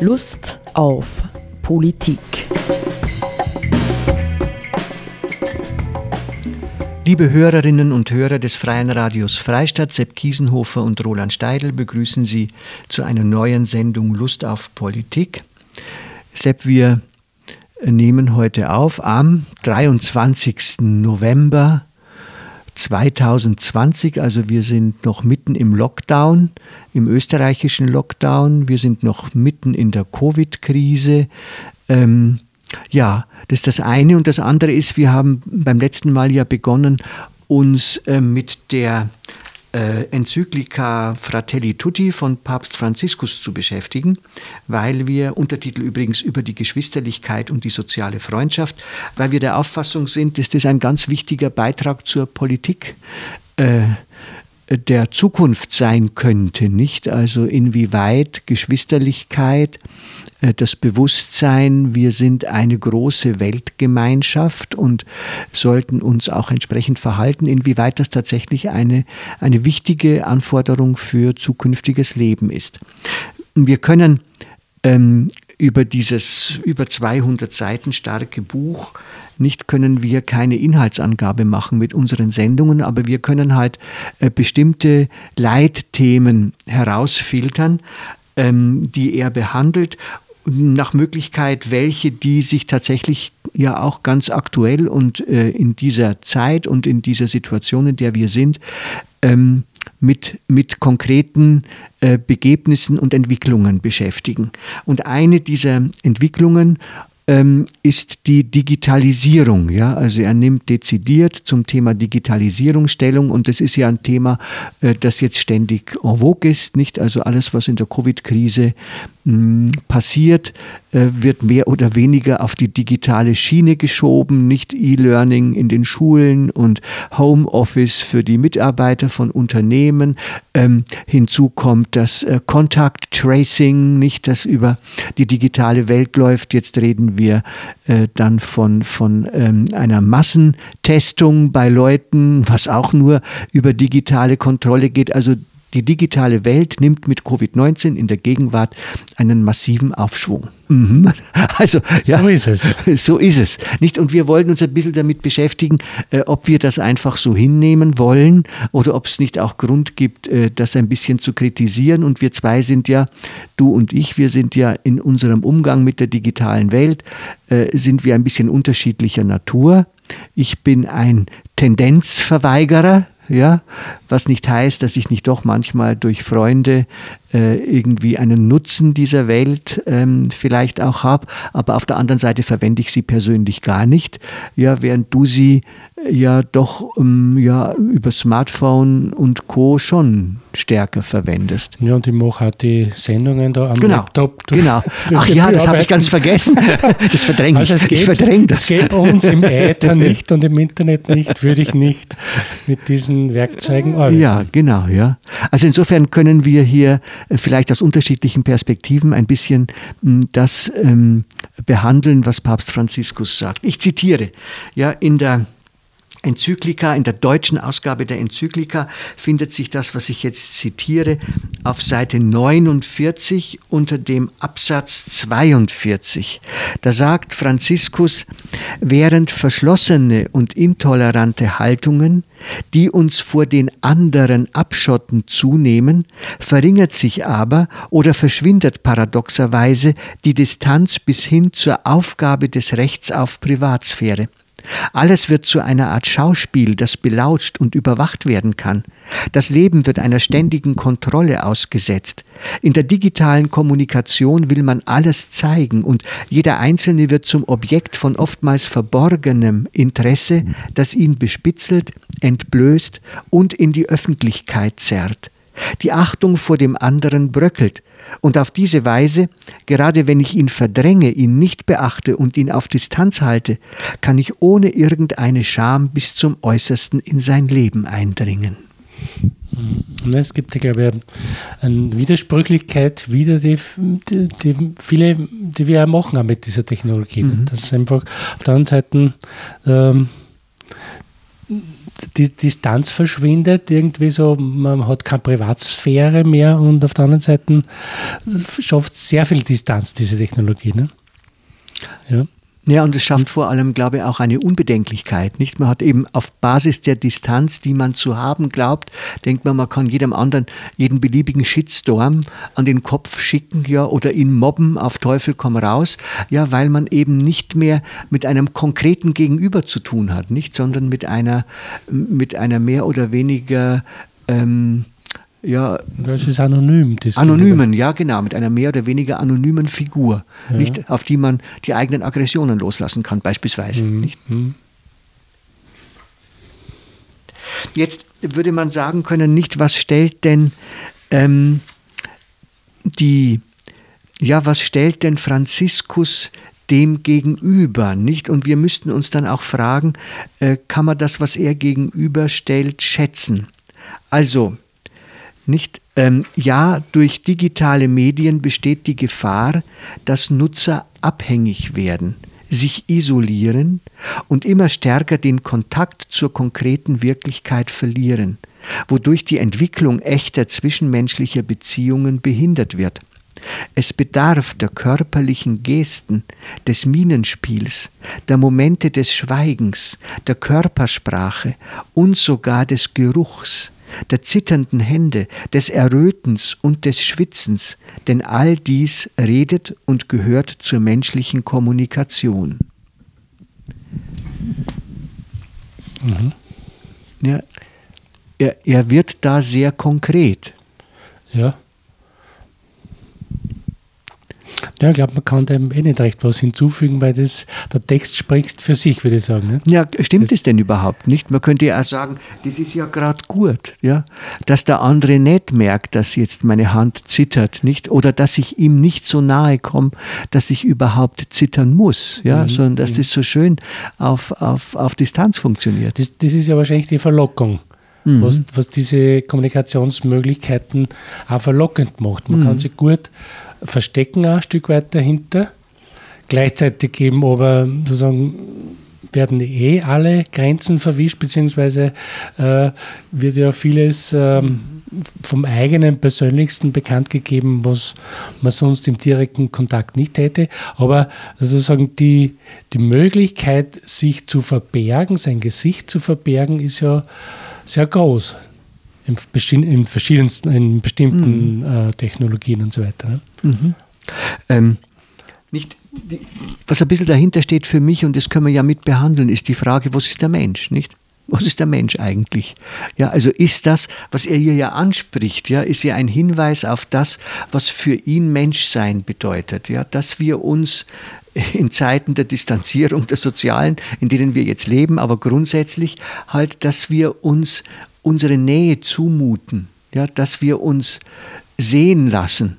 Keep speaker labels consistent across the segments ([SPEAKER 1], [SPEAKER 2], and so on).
[SPEAKER 1] Lust auf Politik.
[SPEAKER 2] Liebe Hörerinnen und Hörer des Freien Radios Freistadt, Sepp Kiesenhofer und Roland Steidl begrüßen Sie zu einer neuen Sendung Lust auf Politik. Sepp, wir nehmen heute auf am 23. November 2020, also wir sind noch mitten im Lockdown, im österreichischen Lockdown, wir sind noch mitten in der Covid-Krise. Ähm, ja, das ist das eine. Und das andere ist, wir haben beim letzten Mal ja begonnen, uns äh, mit der äh, Enzyklika Fratelli Tutti von Papst Franziskus zu beschäftigen, weil wir, Untertitel übrigens über die Geschwisterlichkeit und die soziale Freundschaft, weil wir der Auffassung sind, dass das ein ganz wichtiger Beitrag zur Politik äh, der Zukunft sein könnte, nicht? Also inwieweit Geschwisterlichkeit, äh, das Bewusstsein, wir sind eine große Weltgemeinschaft und sollten uns auch entsprechend verhalten, inwieweit das tatsächlich eine, eine wichtige Anforderung für zukünftiges Leben ist. Wir können ähm, über dieses über 200 Seiten starke Buch nicht können wir keine Inhaltsangabe machen mit unseren Sendungen, aber wir können halt äh, bestimmte Leitthemen herausfiltern, ähm, die er behandelt nach Möglichkeit welche, die sich tatsächlich ja auch ganz aktuell und äh, in dieser Zeit und in dieser Situation, in der wir sind, ähm, mit, mit konkreten äh, Begebnissen und Entwicklungen beschäftigen. Und eine dieser Entwicklungen ähm, ist die Digitalisierung. Ja? Also er nimmt dezidiert zum Thema Digitalisierung Stellung und das ist ja ein Thema, äh, das jetzt ständig en vogue ist. Nicht? Also alles, was in der Covid-Krise passiert, äh, wird mehr oder weniger auf die digitale Schiene geschoben, nicht E-Learning in den Schulen und Homeoffice für die Mitarbeiter von Unternehmen. Ähm, hinzu kommt das äh, Contact Tracing, nicht das über die digitale Welt läuft. Jetzt reden wir äh, dann von, von ähm, einer Massentestung bei Leuten, was auch nur über digitale Kontrolle geht. Also die digitale Welt nimmt mit Covid-19 in der Gegenwart einen massiven Aufschwung. Mhm. Also, ja, so ist es. So ist es. Nicht? Und wir wollten uns ein bisschen damit beschäftigen, äh, ob wir das einfach so hinnehmen wollen oder ob es nicht auch Grund gibt, äh, das ein bisschen zu kritisieren. Und wir zwei sind ja, du und ich, wir sind ja in unserem Umgang mit der digitalen Welt, äh, sind wir ein bisschen unterschiedlicher Natur. Ich bin ein Tendenzverweigerer, ja, was nicht heißt, dass ich nicht doch manchmal durch Freunde irgendwie einen Nutzen dieser Welt ähm, vielleicht auch habe, aber auf der anderen Seite verwende ich sie persönlich gar nicht, ja, während du sie äh, ja doch ähm, ja, über Smartphone und Co. schon stärker verwendest.
[SPEAKER 3] Ja, und ich mache auch die Sendungen da am
[SPEAKER 2] genau,
[SPEAKER 3] Laptop.
[SPEAKER 2] Genau. Ach ja, das habe ich ganz vergessen. Das verdränge also
[SPEAKER 3] ich.
[SPEAKER 2] ich
[SPEAKER 3] verdränge das. Es geht uns im Äther nicht und im Internet nicht, würde ich nicht mit diesen Werkzeugen arbeiten.
[SPEAKER 2] Ja, genau, ja. Also insofern können wir hier vielleicht aus unterschiedlichen Perspektiven ein bisschen hm, das ähm, behandeln, was Papst Franziskus sagt. Ich zitiere, ja, in der Enzyklika, in der deutschen Ausgabe der Enzyklika findet sich das, was ich jetzt zitiere, auf Seite 49 unter dem Absatz 42. Da sagt Franziskus, während verschlossene und intolerante Haltungen, die uns vor den anderen abschotten, zunehmen, verringert sich aber oder verschwindet paradoxerweise die Distanz bis hin zur Aufgabe des Rechts auf Privatsphäre. Alles wird zu einer Art Schauspiel, das belautscht und überwacht werden kann. Das Leben wird einer ständigen Kontrolle ausgesetzt. In der digitalen Kommunikation will man alles zeigen und jeder Einzelne wird zum Objekt von oftmals verborgenem Interesse, das ihn bespitzelt, entblößt und in die Öffentlichkeit zerrt. Die Achtung vor dem anderen bröckelt, und auf diese Weise, gerade wenn ich ihn verdränge, ihn nicht beachte und ihn auf Distanz halte, kann ich ohne irgendeine Scham bis zum Äußersten in sein Leben eindringen.
[SPEAKER 3] Es gibt, ich glaube, eine Widersprüchlichkeit, wieder die, die, die, viele, die wir auch machen mit dieser Technologie. Mhm. Das ist einfach auf der anderen Seite ähm, die Distanz verschwindet, irgendwie so, man hat keine Privatsphäre mehr und auf der anderen Seite schafft sehr viel Distanz, diese Technologie. Ne?
[SPEAKER 2] Ja. Ja, und es schafft vor allem, glaube ich, auch eine Unbedenklichkeit. Nicht? Man hat eben auf Basis der Distanz, die man zu haben glaubt, denkt man, man kann jedem anderen jeden beliebigen Shitstorm an den Kopf schicken, ja, oder ihn mobben auf Teufel komm raus, ja, weil man eben nicht mehr mit einem konkreten Gegenüber zu tun hat, nicht, sondern mit einer, mit einer mehr oder weniger ähm, ja,
[SPEAKER 3] das ist anonym.
[SPEAKER 2] Anonymen, ja genau, mit einer mehr oder weniger anonymen Figur, ja. nicht, auf die man die eigenen Aggressionen loslassen kann, beispielsweise. Mhm. Nicht? Mhm. Jetzt würde man sagen können, nicht, was stellt denn ähm, die, ja, was stellt denn Franziskus dem gegenüber, nicht? Und wir müssten uns dann auch fragen, äh, kann man das, was er gegenüberstellt, schätzen? Also, nicht? Ähm, ja, durch digitale Medien besteht die Gefahr, dass Nutzer abhängig werden, sich isolieren und immer stärker den Kontakt zur konkreten Wirklichkeit verlieren, wodurch die Entwicklung echter zwischenmenschlicher Beziehungen behindert wird. Es bedarf der körperlichen Gesten, des Minenspiels, der Momente des Schweigens, der Körpersprache und sogar des Geruchs, der zitternden Hände, des Errötens und des Schwitzens, denn all dies redet und gehört zur menschlichen Kommunikation. Mhm. Ja, er, er wird da sehr konkret.
[SPEAKER 3] Ja. Ja, ich glaube, man kann dem eh nicht recht was hinzufügen, weil das, der Text spricht für sich, würde ich sagen. Ne?
[SPEAKER 2] Ja, stimmt das, es denn überhaupt nicht? Man könnte ja auch sagen, das ist ja gerade gut, ja? dass der andere nicht merkt, dass jetzt meine Hand zittert, nicht? Oder dass ich ihm nicht so nahe komme, dass ich überhaupt zittern muss, ja? Mhm. sondern dass mhm. das so schön auf, auf, auf Distanz funktioniert.
[SPEAKER 3] Das, das ist ja wahrscheinlich die Verlockung. Mhm. Was, was diese Kommunikationsmöglichkeiten auch verlockend macht. Man mhm. kann sich gut verstecken auch ein Stück weit dahinter. Gleichzeitig eben aber sozusagen werden eh alle Grenzen verwischt, beziehungsweise äh, wird ja vieles ähm, vom eigenen Persönlichsten bekannt gegeben, was man sonst im direkten Kontakt nicht hätte. Aber sozusagen die, die Möglichkeit, sich zu verbergen, sein Gesicht zu verbergen, ist ja sehr groß in, in verschiedensten, in bestimmten mhm. äh, Technologien und so weiter. Ne? Mhm.
[SPEAKER 2] Ähm, nicht, die, was ein bisschen dahinter steht für mich, und das können wir ja mit behandeln, ist die Frage, was ist der Mensch, nicht? Was ist der Mensch eigentlich? Ja, also ist das, was er hier ja anspricht, ja, ist ja ein Hinweis auf das, was für ihn Menschsein bedeutet, ja, dass wir uns in Zeiten der Distanzierung der Sozialen, in denen wir jetzt leben, aber grundsätzlich halt, dass wir uns unsere Nähe zumuten, ja, dass wir uns sehen lassen,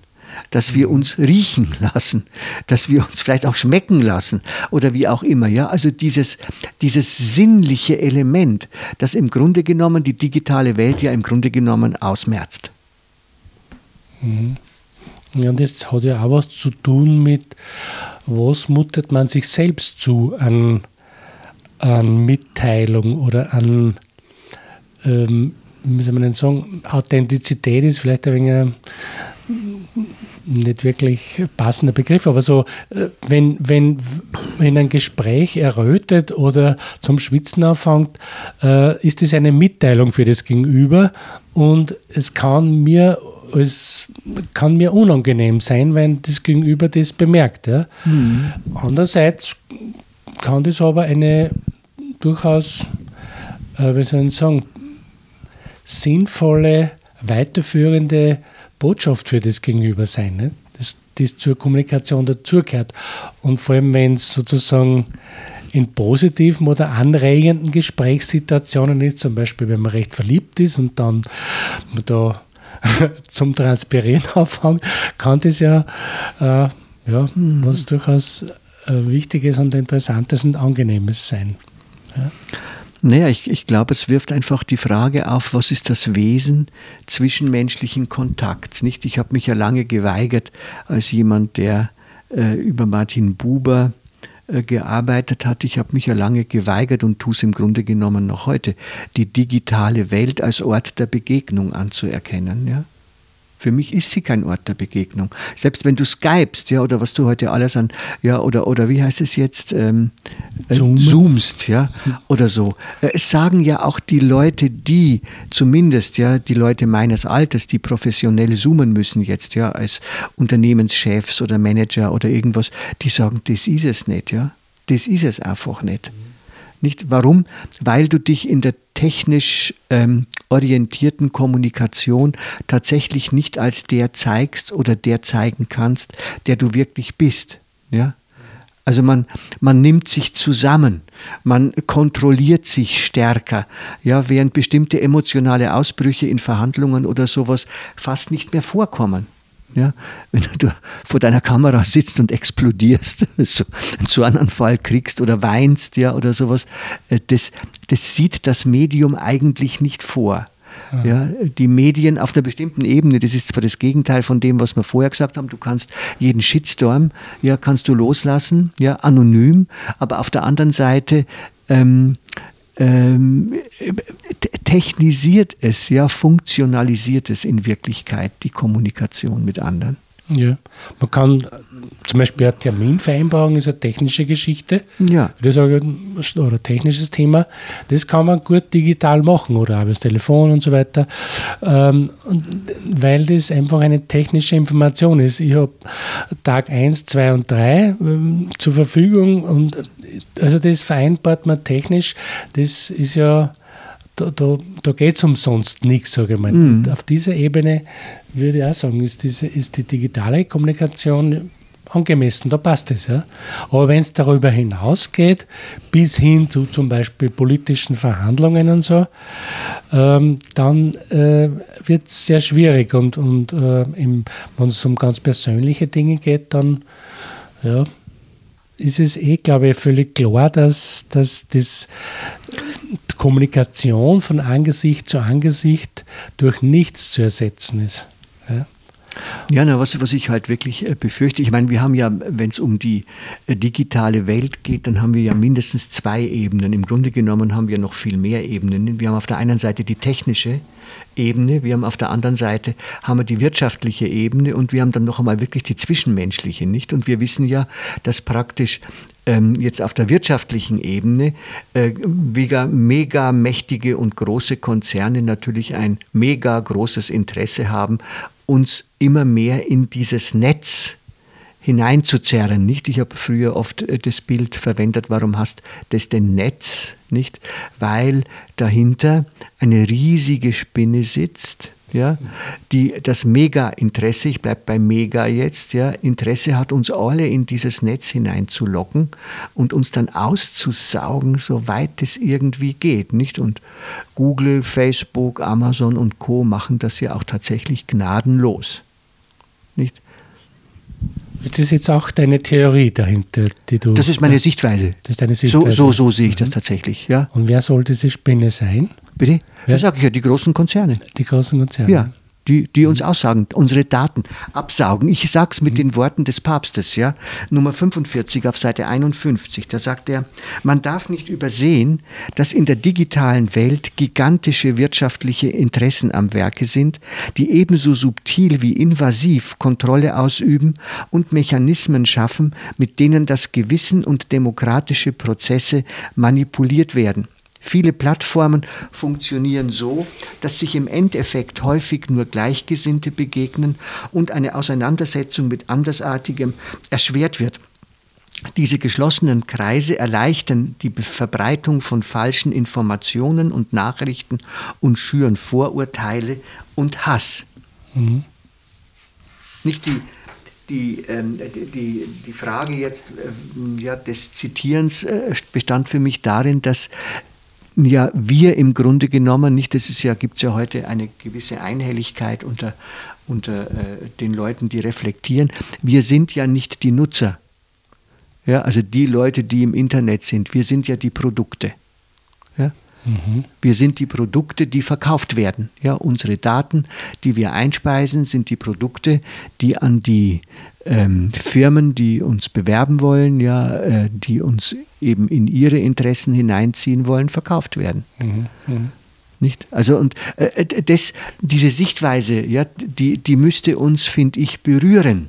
[SPEAKER 2] dass wir mhm. uns riechen lassen, dass wir uns vielleicht auch schmecken lassen oder wie auch immer. Ja? Also dieses, dieses sinnliche Element, das im Grunde genommen die digitale Welt ja im Grunde genommen ausmerzt.
[SPEAKER 3] Mhm. Ja, und das hat ja auch was zu tun mit, was mutet man sich selbst zu an, an Mitteilung oder an ähm, wie soll man denn sagen, Authentizität ist vielleicht ein wenig ein nicht wirklich passender Begriff, aber so, äh, wenn, wenn, wenn ein Gespräch errötet oder zum Schwitzen anfängt, äh, ist es eine Mitteilung für das Gegenüber und es kann mir, es kann mir unangenehm sein, wenn das Gegenüber das bemerkt. Ja. Mhm. Andererseits kann das aber eine durchaus, äh, wie soll ich sagen, sinnvolle, weiterführende Botschaft für das Gegenüber sein, ne? das, das zur Kommunikation dazugehört. Und vor allem, wenn es sozusagen in positiven oder anregenden Gesprächssituationen ist, zum Beispiel wenn man recht verliebt ist und dann man da zum Transpirieren aufhängt, kann das ja, äh, ja mhm. was durchaus äh, Wichtiges und Interessantes und Angenehmes sein. Ja.
[SPEAKER 2] Naja, ich, ich glaube, es wirft einfach die Frage auf, was ist das Wesen zwischenmenschlichen Kontakts? Nicht? Ich habe mich ja lange geweigert, als jemand, der äh, über Martin Buber äh, gearbeitet hat. Ich habe mich ja lange geweigert und tue es im Grunde genommen noch heute, die digitale Welt als Ort der Begegnung anzuerkennen. Ja? Für mich ist sie kein Ort der Begegnung. Selbst wenn du skypst, ja, oder was du heute alles an, ja, oder, oder wie heißt es jetzt, ähm, äh, Zoom. zoomst, ja, oder so. Äh, es sagen ja auch die Leute, die zumindest, ja, die Leute meines Alters, die professionell zoomen müssen jetzt, ja, als Unternehmenschefs oder Manager oder irgendwas, die sagen, das ist es nicht, ja. Das ist es einfach nicht. Nicht? Warum? Weil du dich in der technisch ähm, orientierten Kommunikation tatsächlich nicht als der zeigst oder der zeigen kannst, der du wirklich bist. Ja? Also man, man nimmt sich zusammen, man kontrolliert sich stärker, ja, während bestimmte emotionale Ausbrüche in Verhandlungen oder sowas fast nicht mehr vorkommen. Ja, wenn du vor deiner Kamera sitzt und explodierst, so einen Zornanfall kriegst oder weinst, ja, oder sowas, äh, das, das sieht das Medium eigentlich nicht vor. Ja. ja. die Medien auf einer bestimmten Ebene, das ist zwar das Gegenteil von dem, was wir vorher gesagt haben, du kannst jeden Shitstorm, ja, kannst du loslassen, ja, anonym, aber auf der anderen Seite ähm, ähm, technisiert es, ja, funktionalisiert es in Wirklichkeit die Kommunikation mit anderen.
[SPEAKER 3] Ja, man kann zum Beispiel eine Terminvereinbarung ist eine technische Geschichte. Ja. Das sage oder ein technisches Thema. Das kann man gut digital machen oder auch das Telefon und so weiter, ähm, weil das einfach eine technische Information ist. Ich habe Tag 1, 2 und 3 ähm, zur Verfügung und also das vereinbart man technisch. Das ist ja da, da, da geht es umsonst nichts, sage ich mal. Mhm. Auf dieser Ebene würde ich auch sagen, ist, diese, ist die digitale Kommunikation angemessen, da passt es. Ja. Aber wenn es darüber hinausgeht, bis hin zu zum Beispiel politischen Verhandlungen und so, ähm, dann äh, wird es sehr schwierig. Und, und äh, wenn es um ganz persönliche Dinge geht, dann ja, ist es eh, glaube ich, völlig klar, dass, dass das Kommunikation von Angesicht zu Angesicht durch nichts zu ersetzen ist. Ja.
[SPEAKER 2] Ja, na, was, was ich halt wirklich äh, befürchte, ich meine, wir haben ja, wenn es um die äh, digitale Welt geht, dann haben wir ja mindestens zwei Ebenen. Im Grunde genommen haben wir noch viel mehr Ebenen. Wir haben auf der einen Seite die technische Ebene, wir haben auf der anderen Seite haben wir die wirtschaftliche Ebene und wir haben dann noch einmal wirklich die zwischenmenschliche, nicht? Und wir wissen ja, dass praktisch ähm, jetzt auf der wirtschaftlichen Ebene äh, mega, mega mächtige und große Konzerne natürlich ein mega großes Interesse haben, uns immer mehr in dieses Netz hineinzuzerren, nicht? Ich habe früher oft äh, das Bild verwendet, warum hast das denn Netz, nicht? Weil dahinter eine riesige Spinne sitzt, ja, die das Mega-Interesse, ich bleibe bei Mega jetzt, ja, Interesse hat, uns alle in dieses Netz hineinzulocken und uns dann auszusaugen, soweit es irgendwie geht, nicht? Und Google, Facebook, Amazon und Co. machen das ja auch tatsächlich gnadenlos, nicht?
[SPEAKER 3] Ist das jetzt auch deine Theorie dahinter, die du.
[SPEAKER 2] Das ist meine Sichtweise.
[SPEAKER 3] Das ist deine Sichtweise.
[SPEAKER 2] So, so, so sehe ich das mhm. tatsächlich, ja.
[SPEAKER 3] Und wer soll diese Spinne sein?
[SPEAKER 2] Bitte? Wer? Das sage ich ja, die großen Konzerne.
[SPEAKER 3] Die großen Konzerne.
[SPEAKER 2] Ja die, die uns aussagen, unsere Daten absaugen. Ich sage es mit mhm. den Worten des Papstes, ja. Nummer 45 auf Seite 51, da sagt er, man darf nicht übersehen, dass in der digitalen Welt gigantische wirtschaftliche Interessen am Werke sind, die ebenso subtil wie invasiv Kontrolle ausüben und Mechanismen schaffen, mit denen das Gewissen und demokratische Prozesse manipuliert werden. Viele Plattformen funktionieren so, dass sich im Endeffekt häufig nur Gleichgesinnte begegnen und eine Auseinandersetzung mit Andersartigem erschwert wird. Diese geschlossenen Kreise erleichtern die Verbreitung von falschen Informationen und Nachrichten und schüren Vorurteile und Hass. Mhm. Nicht die, die, ähm, die, die Frage jetzt äh, ja, des Zitierens äh, bestand für mich darin, dass ja wir im Grunde genommen nicht, das ist ja, gibt es ja heute eine gewisse Einhelligkeit unter, unter äh, den Leuten, die reflektieren. Wir sind ja nicht die Nutzer. Ja, also die Leute, die im Internet sind, wir sind ja die Produkte. Ja? Wir sind die Produkte, die verkauft werden. Ja, unsere Daten, die wir einspeisen, sind die Produkte, die an die ähm, Firmen, die uns bewerben wollen, ja, äh, die uns eben in ihre Interessen hineinziehen wollen, verkauft werden. Nicht? Also und äh, das, diese Sichtweise, ja, die, die müsste uns, finde ich, berühren.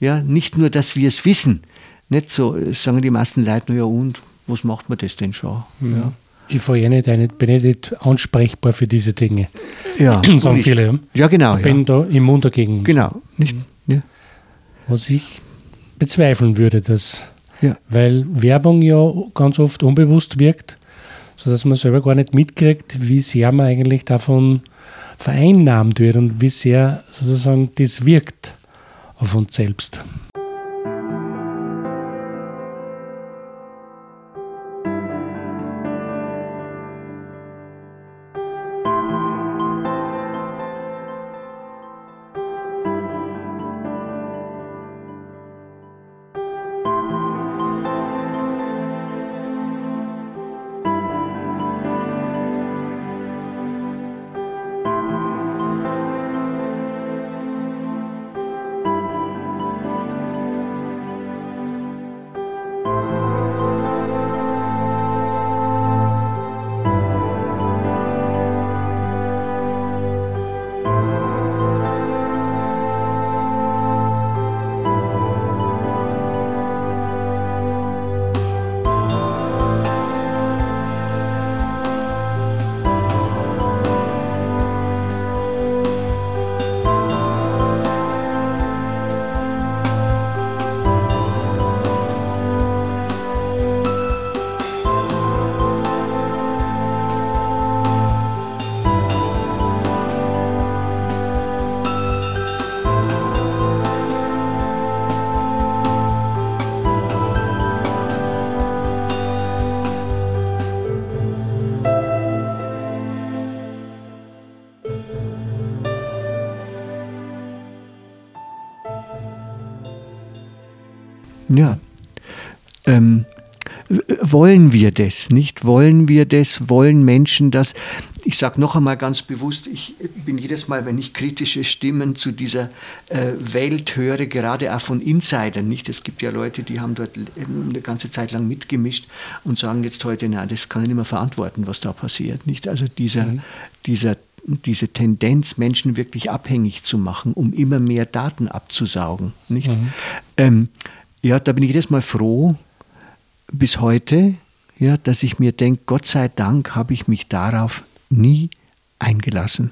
[SPEAKER 2] Ja, nicht nur, dass wir es wissen. Nicht so, sagen die meisten Leute, ja und, was macht man das denn schon?
[SPEAKER 3] Mhm.
[SPEAKER 2] Ja.
[SPEAKER 3] Ich vorher nicht, nicht, bin nicht ansprechbar für diese Dinge.
[SPEAKER 2] Ja,
[SPEAKER 3] Sagen
[SPEAKER 2] ich-
[SPEAKER 3] viele. Ja.
[SPEAKER 2] Ja, genau.
[SPEAKER 3] Ich bin
[SPEAKER 2] Ja.
[SPEAKER 3] da immun dagegen.
[SPEAKER 2] Genau. Nicht? Ja.
[SPEAKER 3] Was ich bezweifeln würde, dass,
[SPEAKER 2] Ja.
[SPEAKER 3] weil Werbung ja ganz oft unbewusst wirkt, sodass man selber gar nicht mitkriegt, wie sehr man eigentlich davon vereinnahmt wird und wie sehr sozusagen das wirkt auf uns selbst.
[SPEAKER 2] Ja. Ähm, wollen wir das nicht? Wollen wir das? Wollen Menschen das? Ich sage noch einmal ganz bewusst, ich bin jedes Mal, wenn ich kritische Stimmen zu dieser äh, Welt höre, gerade auch von Insidern, nicht? Es gibt ja Leute, die haben dort eben eine ganze Zeit lang mitgemischt und sagen jetzt heute, na, das kann ich nicht mehr verantworten, was da passiert, nicht? Also dieser, dieser diese Tendenz, Menschen wirklich abhängig zu machen, um immer mehr Daten abzusaugen. Nicht? Ähm, ja, da bin ich jedes Mal froh, bis heute, ja, dass ich mir denke, Gott sei Dank habe ich mich darauf nie eingelassen.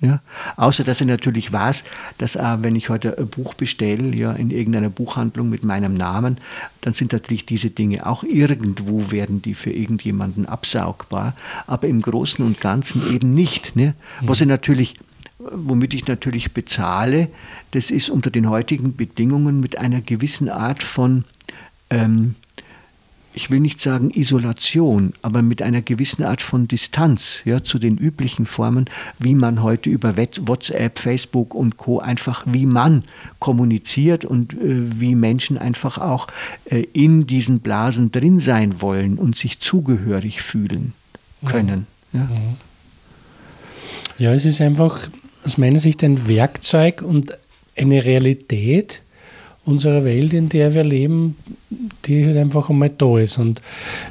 [SPEAKER 2] Ja, außer dass ich natürlich weiß, dass auch, wenn ich heute ein Buch bestelle, ja, in irgendeiner Buchhandlung mit meinem Namen, dann sind natürlich diese Dinge auch irgendwo werden die für irgendjemanden absaugbar, aber im Großen und Ganzen eben nicht. Ne? Was ich natürlich womit ich natürlich bezahle, das ist unter den heutigen Bedingungen mit einer gewissen Art von, ähm, ich will nicht sagen Isolation, aber mit einer gewissen Art von Distanz ja, zu den üblichen Formen, wie man heute über WhatsApp, Facebook und Co. einfach, wie man kommuniziert und äh, wie Menschen einfach auch äh, in diesen Blasen drin sein wollen und sich zugehörig fühlen können. Ja.
[SPEAKER 3] Ja, es ist einfach aus meiner Sicht ein Werkzeug und eine Realität unserer Welt, in der wir leben, die halt einfach einmal da ist. Und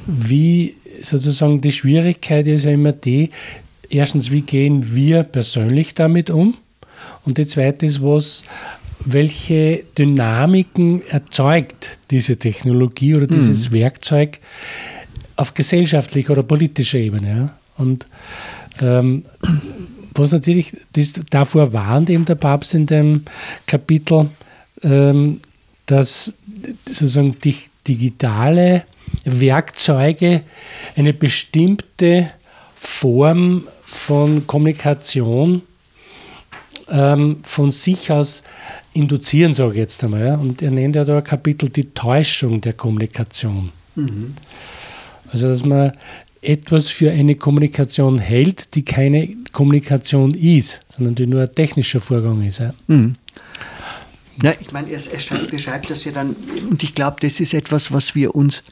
[SPEAKER 3] wie sozusagen die Schwierigkeit ist ja immer die, erstens, wie gehen wir persönlich damit um? Und die zweite ist, was, welche Dynamiken erzeugt diese Technologie oder dieses Werkzeug auf gesellschaftlicher oder politischer Ebene. Ja? Und ähm, was natürlich, das, davor warnt eben der Papst in dem Kapitel, ähm, dass sozusagen digitale Werkzeuge eine bestimmte Form von Kommunikation ähm, von sich aus induzieren, sage ich jetzt einmal. Ja? Und er nennt ja da ein Kapitel die Täuschung der Kommunikation. Also, dass man etwas für eine Kommunikation hält, die keine Kommunikation ist, sondern die nur ein technischer Vorgang ist. Ja.
[SPEAKER 2] Mhm. Na, ich meine, er, schreibt, beschreibt das ja dann, und ich glaube, das ist etwas, was wir uns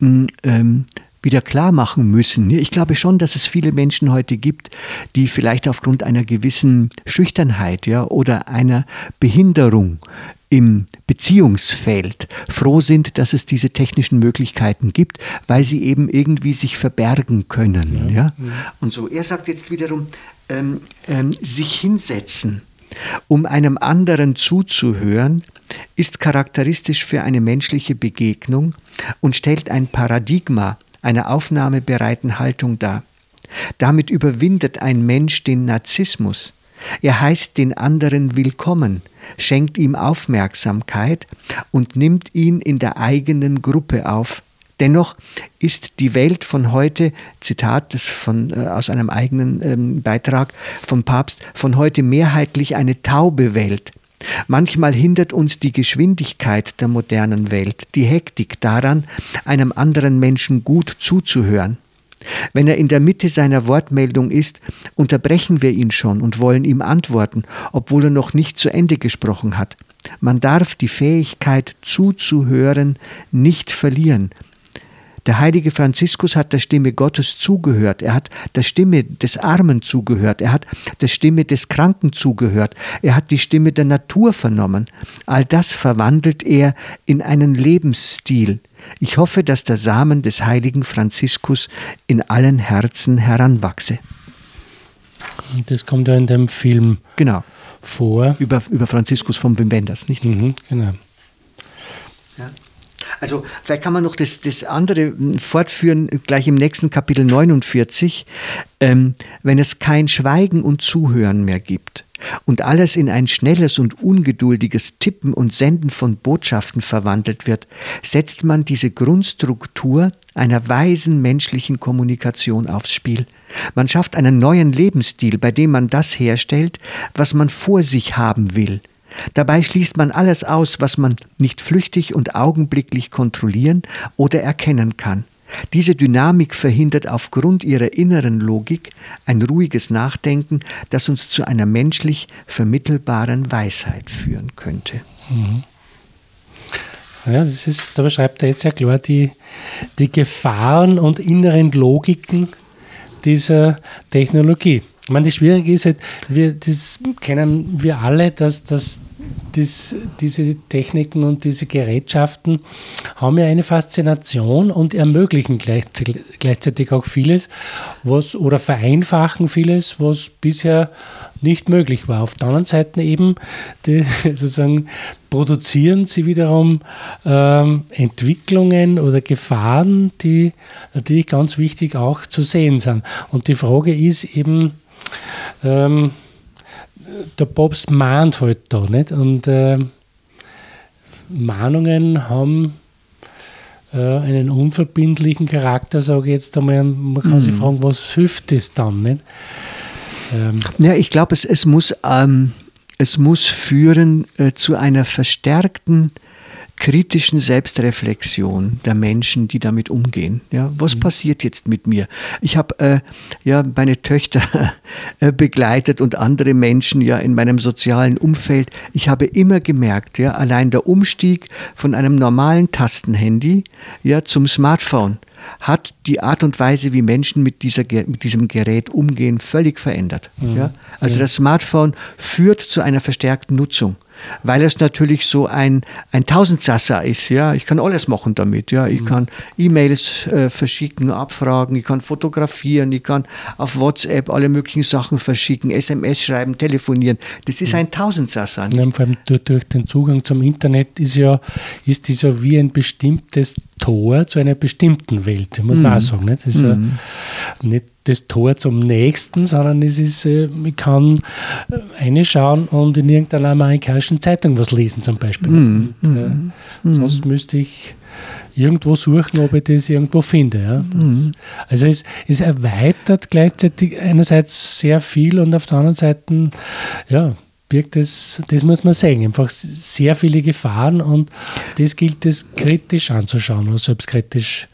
[SPEAKER 2] mh, ähm, wieder klar machen müssen. Ich glaube schon, dass es viele Menschen heute gibt, die vielleicht aufgrund einer gewissen Schüchternheit ja, oder einer Behinderung im Beziehungsfeld froh sind, dass es diese technischen Möglichkeiten gibt, weil sie eben irgendwie sich verbergen können. Ja. ja? Und so, er sagt jetzt wiederum, ähm, ähm, sich hinsetzen, um einem anderen zuzuhören, ist charakteristisch für eine menschliche Begegnung und stellt ein Paradigma einer aufnahmebereiten Haltung dar. Damit überwindet ein Mensch den Narzissmus, er heißt den anderen willkommen, schenkt ihm Aufmerksamkeit und nimmt ihn in der eigenen Gruppe auf. Dennoch ist die Welt von heute, Zitat von, äh, aus einem eigenen ähm, Beitrag vom Papst, von heute mehrheitlich eine taube Welt. Manchmal hindert uns die Geschwindigkeit der modernen Welt, die Hektik daran, einem anderen Menschen gut zuzuhören. Wenn er in der Mitte seiner Wortmeldung ist, unterbrechen wir ihn schon und wollen ihm antworten, obwohl er noch nicht zu Ende gesprochen hat. Man darf die Fähigkeit zuzuhören nicht verlieren. Der heilige Franziskus hat der Stimme Gottes zugehört, er hat der Stimme des Armen zugehört, er hat der Stimme des Kranken zugehört, er hat die Stimme der Natur vernommen. All das verwandelt er in einen Lebensstil, ich hoffe, dass der Samen des heiligen Franziskus in allen Herzen heranwachse.
[SPEAKER 3] Das kommt ja in dem Film
[SPEAKER 2] genau.
[SPEAKER 3] vor.
[SPEAKER 2] Über, über Franziskus von Wim Wenders, nicht?
[SPEAKER 3] Mhm, genau.
[SPEAKER 2] Ja. Also vielleicht kann man noch das, das andere fortführen, gleich im nächsten Kapitel 49, ähm, wenn es kein Schweigen und Zuhören mehr gibt und alles in ein schnelles und ungeduldiges Tippen und Senden von Botschaften verwandelt wird, setzt man diese Grundstruktur einer weisen menschlichen Kommunikation aufs Spiel. Man schafft einen neuen Lebensstil, bei dem man das herstellt, was man vor sich haben will. Dabei schließt man alles aus, was man nicht flüchtig und augenblicklich kontrollieren oder erkennen kann. Diese Dynamik verhindert aufgrund ihrer inneren Logik ein ruhiges Nachdenken, das uns zu einer menschlich vermittelbaren Weisheit führen könnte. Mhm.
[SPEAKER 3] Ja, das ist, da beschreibt er jetzt sehr klar die, die Gefahren und inneren Logiken dieser Technologie. Ich meine, das Schwierige ist halt, wir, das kennen wir alle, dass, dass das, diese Techniken und diese Gerätschaften haben ja eine Faszination und ermöglichen gleichzeitig auch vieles, was oder vereinfachen vieles, was bisher nicht möglich war. Auf der anderen Seite eben die, sozusagen produzieren sie wiederum ähm, Entwicklungen oder Gefahren, die natürlich ganz wichtig auch zu sehen sind. Und die Frage ist eben, ähm, der Papst mahnt halt da, nicht? Und äh, Mahnungen haben äh, einen unverbindlichen Charakter, sage ich jetzt einmal. Man kann mhm. sich fragen, was hilft das dann, nicht?
[SPEAKER 2] Ähm, ja, ich glaube, es, es, muss, ähm, es muss führen äh, zu einer verstärkten kritischen Selbstreflexion der Menschen, die damit umgehen. Ja, was mhm. passiert jetzt mit mir? Ich habe äh, ja meine Töchter äh, begleitet und andere Menschen ja in meinem sozialen Umfeld. Ich habe immer gemerkt, ja, allein der Umstieg von einem normalen Tastenhandy ja zum Smartphone hat die Art und Weise, wie Menschen mit, dieser, mit diesem Gerät umgehen, völlig verändert. Mhm. Ja? Also das Smartphone führt zu einer verstärkten Nutzung weil es natürlich so ein, ein Tausendsasser ist. Ja? Ich kann alles machen damit. Ja? Ich mhm. kann E-Mails äh, verschicken, abfragen, ich kann fotografieren, ich kann auf WhatsApp alle möglichen Sachen verschicken, SMS schreiben, telefonieren. Das ist mhm. ein Tausendsasser.
[SPEAKER 3] Ja, vor allem durch, den Zugang zum Internet ist ja, ist ja wie ein bestimmtes Tor zu einer bestimmten Welt, muss man mhm. auch sagen. Nicht? Das ist ja mhm. nicht das Tor zum nächsten, sondern es ist, äh, ich kann äh, reinschauen und in irgendeiner amerikanischen Zeitung was lesen zum Beispiel. Mm, und, äh, mm, sonst müsste ich irgendwo suchen, ob ich das irgendwo finde. Ja. Das, mm. Also es, es, erweitert gleichzeitig einerseits sehr viel und auf der anderen Seite, ja, birgt es, das muss man sagen, einfach sehr viele Gefahren und das gilt es kritisch anzuschauen oder selbstkritisch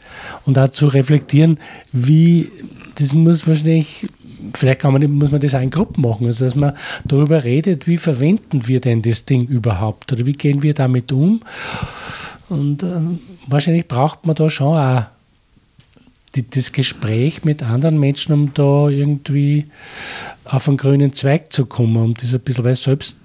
[SPEAKER 3] und auch zu reflektieren, wie das muss wahrscheinlich, vielleicht kann man, muss man das auch in Gruppen machen, also dass man darüber redet, wie verwenden wir denn das Ding überhaupt oder wie gehen wir damit um. Und ähm, wahrscheinlich braucht man da schon auch die, das Gespräch mit anderen Menschen, um da irgendwie auf einen grünen Zweig zu kommen, um das ein bisschen, weil selbst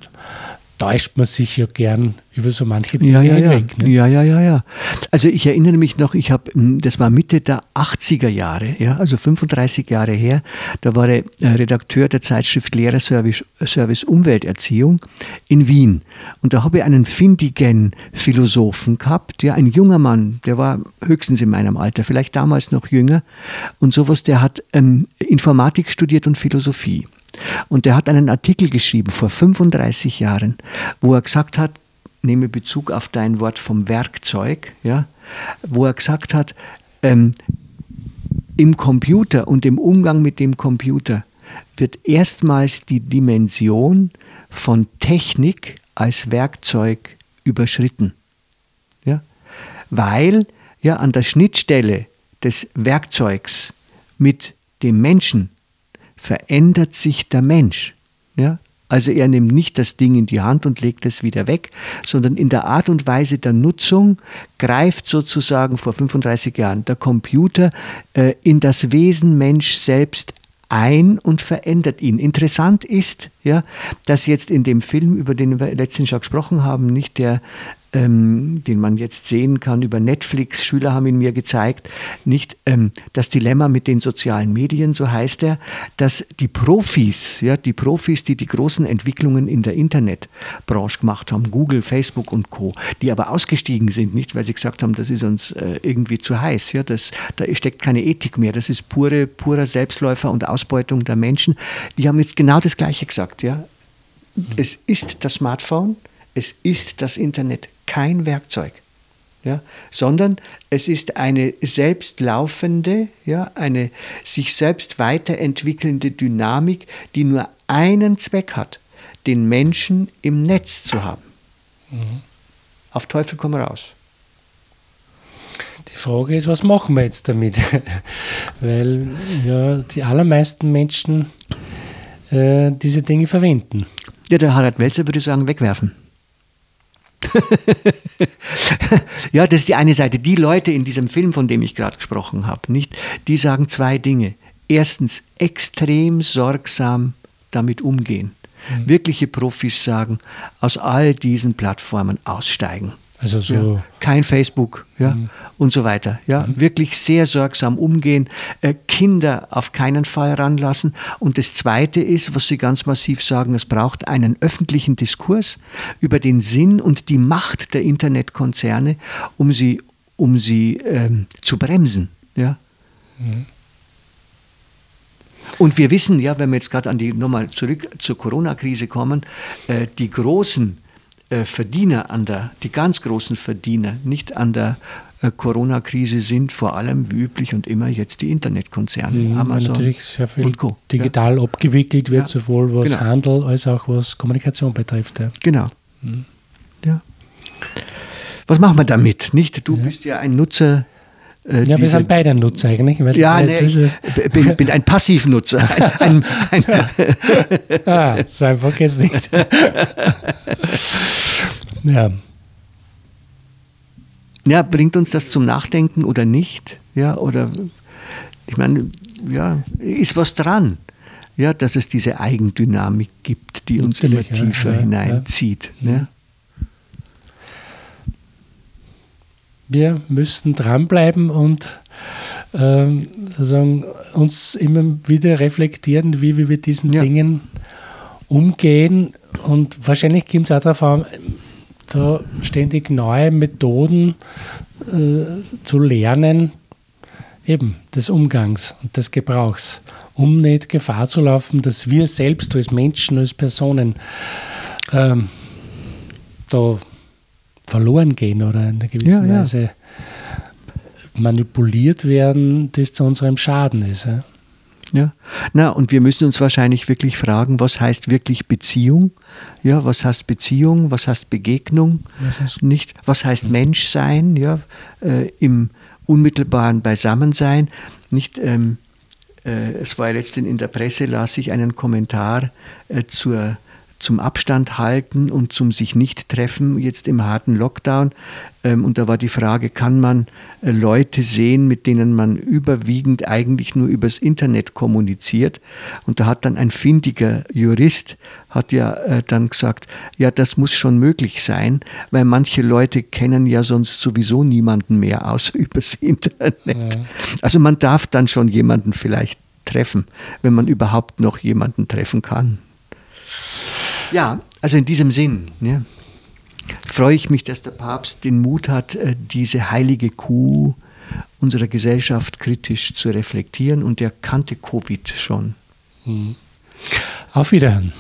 [SPEAKER 3] täuscht man sich ja gern über so manche Dinge
[SPEAKER 2] ja, ja,
[SPEAKER 3] hinweg.
[SPEAKER 2] Ja. Ne? ja, ja, ja, ja. Also ich erinnere mich noch, ich habe, hm, das war Mitte der 80er Jahre, ja, also 35 Jahre her, da war er äh, Redakteur der Zeitschrift Lehrerservice Service Umwelterziehung in Wien. Und da habe ich einen findigen Philosophen gehabt, ja, ein junger Mann, der war höchstens in meinem Alter, vielleicht damals noch jünger. Und sowas, der hat ähm, Informatik studiert und Philosophie. Und der hat einen Artikel geschrieben vor 35 Jahren, wo er gesagt hat, nehme Bezug auf dein Wort vom Werkzeug, ja, wo er gesagt hat, ähm, im Computer und im Umgang mit dem Computer wird erstmals die Dimension von Technik als Werkzeug überschritten. Ja? Weil ja an der Schnittstelle des Werkzeugs mit dem Menschen verändert sich der Mensch. Ja? Also er nimmt nicht das Ding in die Hand und legt es wieder weg, sondern in der Art und Weise der Nutzung greift sozusagen vor 35 Jahren der Computer äh, in das Wesen Mensch selbst ein und verändert ihn. Interessant ist, ja, dass jetzt in dem Film, über den wir letztens schon gesprochen haben, nicht der ähm, den man jetzt sehen kann über Netflix. Schüler haben ihn mir gezeigt. Nicht ähm, das Dilemma mit den sozialen Medien, so heißt er, dass die Profis, ja, die Profis, die die großen Entwicklungen in der Internetbranche gemacht haben, Google, Facebook und Co., die aber ausgestiegen sind, nicht, weil sie gesagt haben, das ist uns äh, irgendwie zu heiß, ja, das, da steckt keine Ethik mehr, das ist pure, purer Selbstläufer und Ausbeutung der Menschen. Die haben jetzt genau das Gleiche gesagt, ja. Es ist das Smartphone, es ist das Internet kein Werkzeug, ja, sondern es ist eine selbstlaufende, ja, eine sich selbst weiterentwickelnde Dynamik, die nur einen Zweck hat, den Menschen im Netz zu haben. Mhm. Auf Teufel komm raus.
[SPEAKER 3] Die Frage ist, was machen wir jetzt damit? Weil ja, die allermeisten Menschen äh, diese Dinge verwenden.
[SPEAKER 2] Ja, der Harald Melzer würde sagen, wegwerfen. ja, das ist die eine Seite. Die Leute in diesem Film, von dem ich gerade gesprochen habe, nicht, die sagen zwei Dinge. Erstens, extrem sorgsam damit umgehen. Mhm. Wirkliche Profis sagen, aus all diesen Plattformen aussteigen.
[SPEAKER 3] Also so
[SPEAKER 2] ja, kein Facebook ja, mhm. und so weiter. Ja, mhm. Wirklich sehr sorgsam umgehen, äh, Kinder auf keinen Fall ranlassen. Und das Zweite ist, was Sie ganz massiv sagen, es braucht einen öffentlichen Diskurs über den Sinn und die Macht der Internetkonzerne, um sie, um sie ähm, zu bremsen. Ja. Mhm. Und wir wissen ja, wenn wir jetzt gerade an die nochmal zurück zur Corona-Krise kommen, äh, die großen Verdiener an der, die ganz großen Verdiener nicht an der äh, Corona-Krise sind vor allem wie üblich und immer jetzt die Internetkonzerne,
[SPEAKER 3] mhm, Amazon natürlich sehr viel und Co. digital ja. abgewickelt wird, ja. sowohl was genau. Handel als auch was Kommunikation betrifft. Ja.
[SPEAKER 2] Genau. Mhm. Ja. Was machen wir damit? Nicht? Du bist ja ein Nutzer
[SPEAKER 3] äh, ja, wir sind beide Nutzer eigentlich.
[SPEAKER 2] Ja, nee, ich bin, bin, ein Passivnutzer. Ein, ein, ein
[SPEAKER 3] ah, einfach jetzt nicht. ja.
[SPEAKER 2] Ja, bringt uns das zum Nachdenken oder nicht? Ja, oder ich meine, ja, ist was dran, ja, dass es diese Eigendynamik gibt, die uns Natürlich, immer tiefer ja, hineinzieht. Ja. Ne?
[SPEAKER 3] Wir müssen dranbleiben und ähm, sozusagen uns immer wieder reflektieren, wie wir mit diesen ja. Dingen umgehen. Und wahrscheinlich gibt es auch darauf an, da ständig neue Methoden äh, zu lernen, eben des Umgangs und des Gebrauchs, um nicht Gefahr zu laufen, dass wir selbst als Menschen, als Personen ähm, da verloren gehen oder in einer gewissen ja, Weise manipuliert werden, das zu unserem Schaden ist. Ja.
[SPEAKER 2] Ja, na, und wir müssen uns wahrscheinlich wirklich fragen, was heißt wirklich Beziehung? Ja, was heißt Beziehung? Was heißt Begegnung? Was nicht? Was heißt Menschsein? Ja, äh, im unmittelbaren Beisammensein. Nicht, ähm, äh, es war letztens in der Presse, las ich einen Kommentar äh, zur zum Abstand halten und zum sich nicht treffen, jetzt im harten Lockdown. Ähm, und da war die Frage, kann man äh, Leute sehen, mit denen man überwiegend eigentlich nur übers Internet kommuniziert? Und da hat dann ein findiger Jurist, hat ja äh, dann gesagt, ja, das muss schon möglich sein, weil manche Leute kennen ja sonst sowieso niemanden mehr außer übers Internet. Ja. Also man darf dann schon jemanden vielleicht treffen, wenn man überhaupt noch jemanden treffen kann. Ja, also in diesem Sinn ja, freue ich mich, dass der Papst den Mut hat, äh, diese heilige Kuh unserer Gesellschaft kritisch zu reflektieren und er kannte Covid schon.
[SPEAKER 3] Auf Wiederhören.